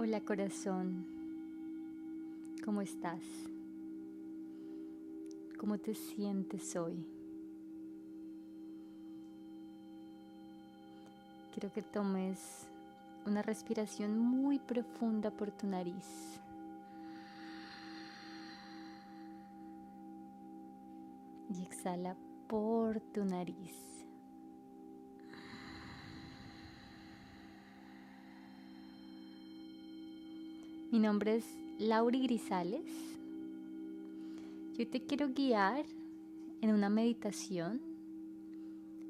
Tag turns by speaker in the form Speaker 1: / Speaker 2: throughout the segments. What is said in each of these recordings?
Speaker 1: Hola corazón, ¿cómo estás? ¿Cómo te sientes hoy? Quiero que tomes una respiración muy profunda por tu nariz. Y exhala por tu nariz. Mi nombre es Lauri Grisales. Yo te quiero guiar en una meditación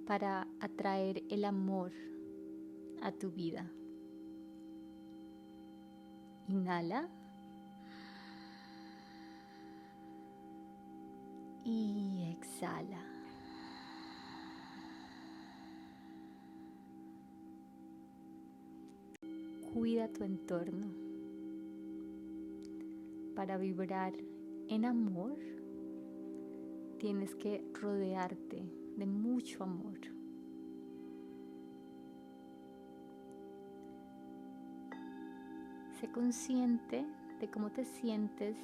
Speaker 1: para atraer el amor a tu vida. Inhala. Y exhala. Cuida tu entorno para vibrar en amor, tienes que rodearte de mucho amor. Sé consciente de cómo te sientes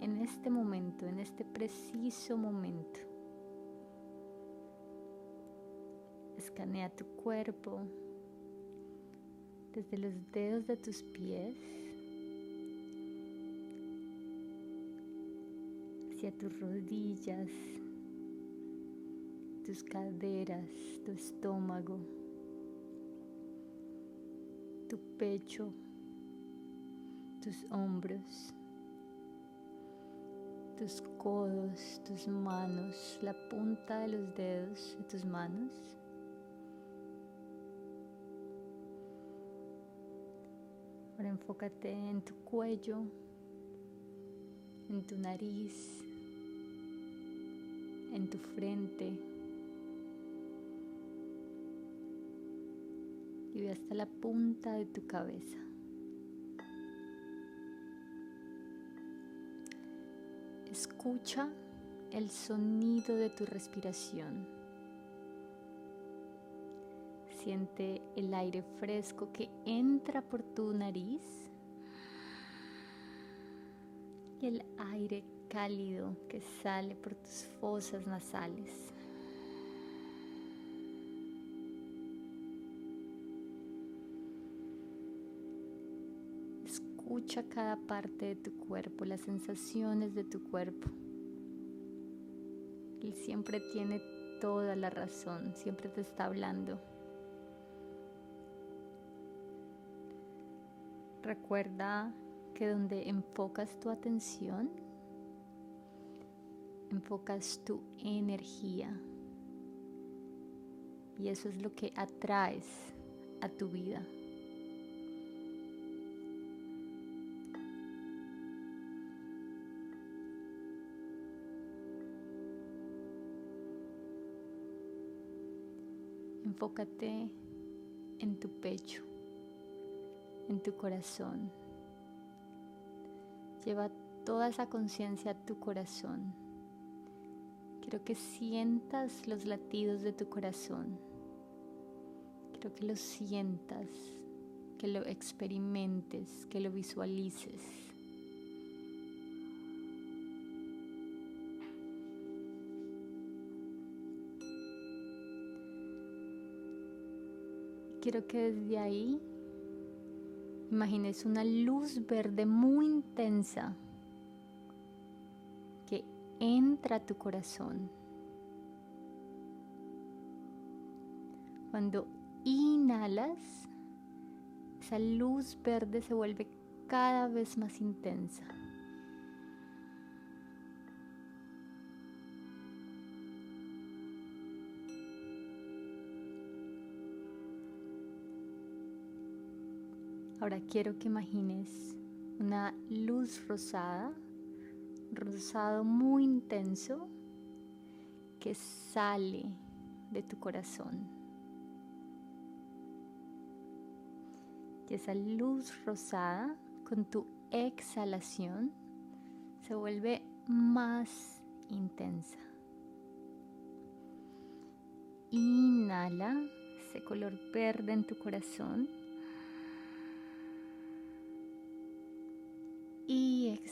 Speaker 1: en este momento, en este preciso momento. Escanea tu cuerpo desde los dedos de tus pies hacia tus rodillas, tus caderas, tu estómago, tu pecho, tus hombros, tus codos, tus manos, la punta de los dedos de tus manos. Ahora enfócate en tu cuello, en tu nariz, en tu frente y ve hasta la punta de tu cabeza. Escucha el sonido de tu respiración. Siente el aire fresco que entra por tu nariz y el aire cálido que sale por tus fosas nasales. Escucha cada parte de tu cuerpo, las sensaciones de tu cuerpo. Él siempre tiene toda la razón, siempre te está hablando. Recuerda que donde enfocas tu atención, enfocas tu energía. Y eso es lo que atraes a tu vida. Enfócate en tu pecho, en tu corazón. Lleva toda esa conciencia a tu corazón. Quiero que sientas los latidos de tu corazón. Quiero que lo sientas, que lo experimentes, que lo visualices. Quiero que desde ahí imagines una luz verde muy intensa entra a tu corazón. Cuando inhalas, esa luz verde se vuelve cada vez más intensa. Ahora quiero que imagines una luz rosada rosado muy intenso que sale de tu corazón. Y esa luz rosada con tu exhalación se vuelve más intensa. Inhala ese color verde en tu corazón.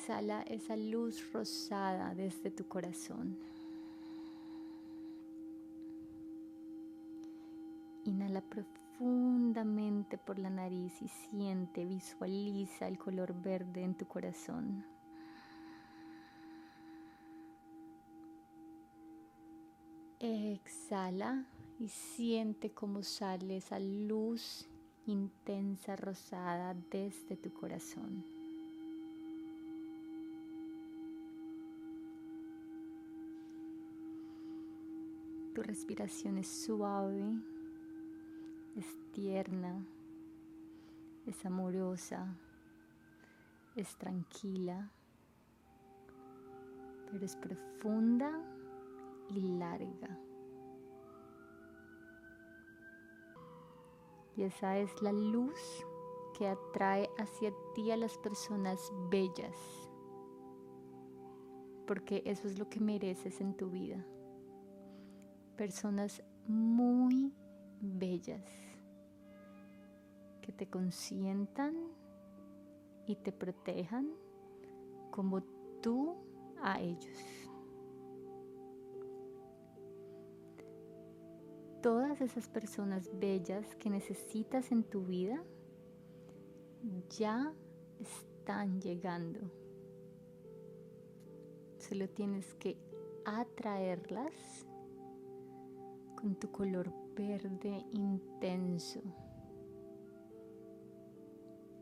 Speaker 1: Exhala esa luz rosada desde tu corazón. Inhala profundamente por la nariz y siente, visualiza el color verde en tu corazón. Exhala y siente cómo sale esa luz intensa rosada desde tu corazón. Tu respiración es suave, es tierna, es amorosa, es tranquila, pero es profunda y larga. Y esa es la luz que atrae hacia ti a las personas bellas, porque eso es lo que mereces en tu vida. Personas muy bellas que te consientan y te protejan como tú a ellos. Todas esas personas bellas que necesitas en tu vida ya están llegando. Solo tienes que atraerlas con tu color verde intenso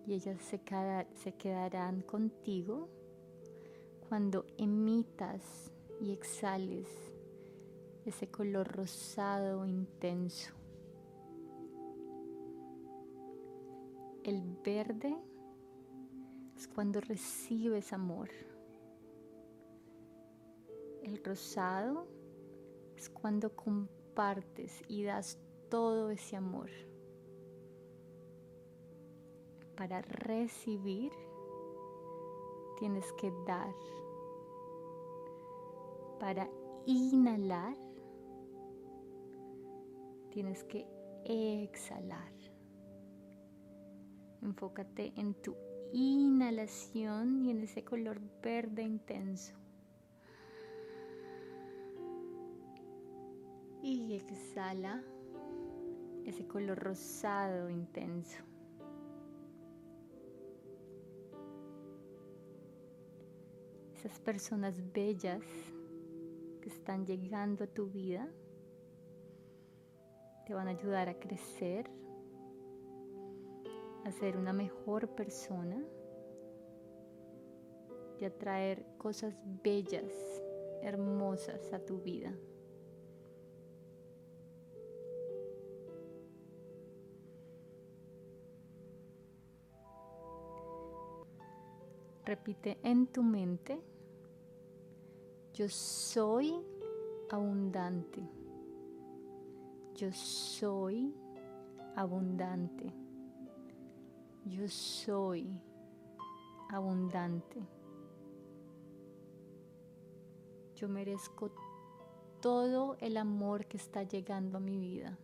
Speaker 1: y ellas se, quedarán contigo cuando emitas y exhales ese color rosado intenso. El verde es cuando recibes amor. El rosado es cuando compartes y das todo ese amor para recibir tienes que dar. Para inhalar tienes que exhalar. Enfócate en tu inhalación y en ese color verde intenso. Y exhala ese color rosado intenso. esas personas bellas que están llegando a tu vida te van a ayudar a crecer, a ser una mejor persona y a traer cosas bellas, hermosas a tu vida. Repite en tu mente, yo soy abundante. Yo soy abundante. Yo soy abundante. Yo merezco todo el amor que está llegando a mi vida.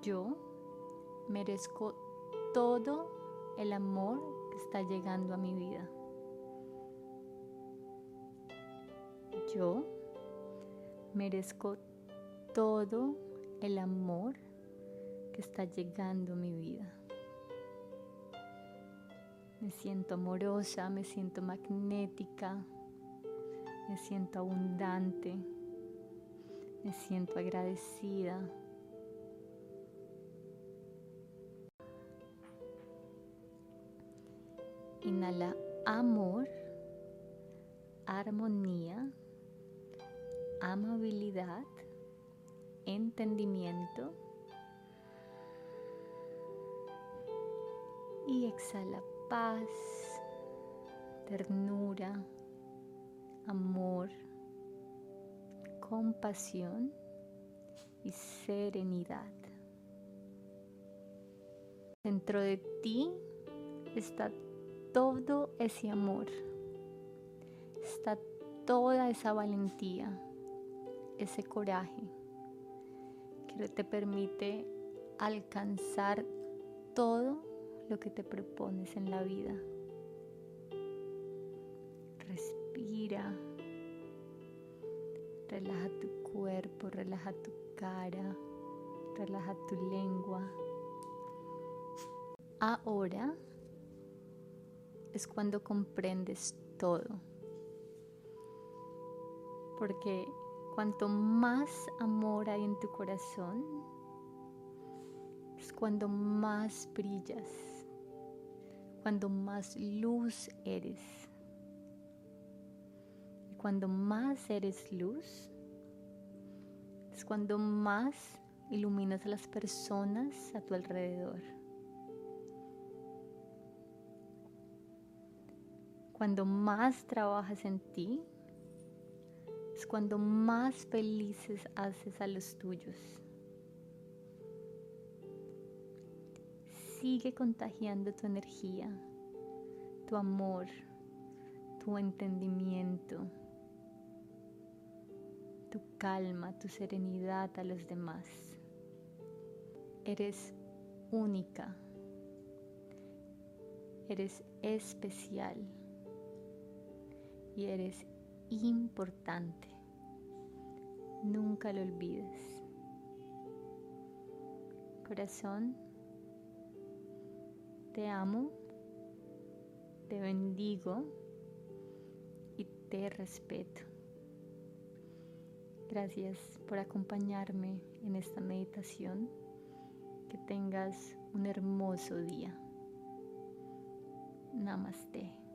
Speaker 1: Yo merezco todo el amor está llegando a mi vida. Yo merezco todo el amor que está llegando a mi vida. Me siento amorosa, me siento magnética, me siento abundante, me siento agradecida. Inhala amor, armonía, amabilidad, entendimiento. Y exhala paz, ternura, amor, compasión y serenidad. Dentro de ti está todo ese amor, está toda esa valentía, ese coraje que te permite alcanzar todo lo que te propones en la vida. Respira. Relaja tu cuerpo, relaja tu cara, relaja tu lengua. Ahora es cuando comprendes todo. Porque cuanto más amor hay en tu corazón, es cuando más brillas, cuando más luz eres. Y cuando más eres luz, es cuando más iluminas a las personas a tu alrededor. Cuando más trabajas en ti, es cuando más felices haces a los tuyos. Sigue contagiando tu energía, tu amor, tu entendimiento, tu calma, tu serenidad a los demás. Eres única. Eres especial y eres importante. Nunca lo olvides. Corazón, te amo, te bendigo y te respeto. Gracias por acompañarme en esta meditación. Que tengas un hermoso día. Namaste.